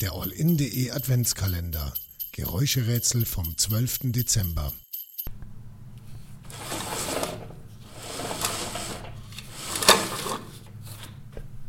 Der All-In.de Adventskalender. Geräuscherätsel vom 12. Dezember.